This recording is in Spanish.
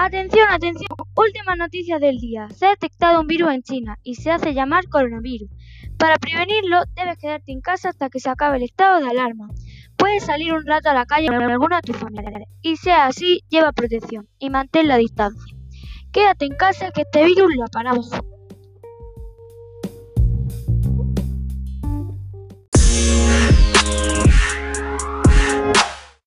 Atención, atención. Última noticia del día. Se ha detectado un virus en China y se hace llamar coronavirus. Para prevenirlo, debes quedarte en casa hasta que se acabe el estado de alarma. Puedes salir un rato a la calle con alguno de tus familiares y sea así, lleva protección y mantén la distancia. Quédate en casa que este virus lo paramos.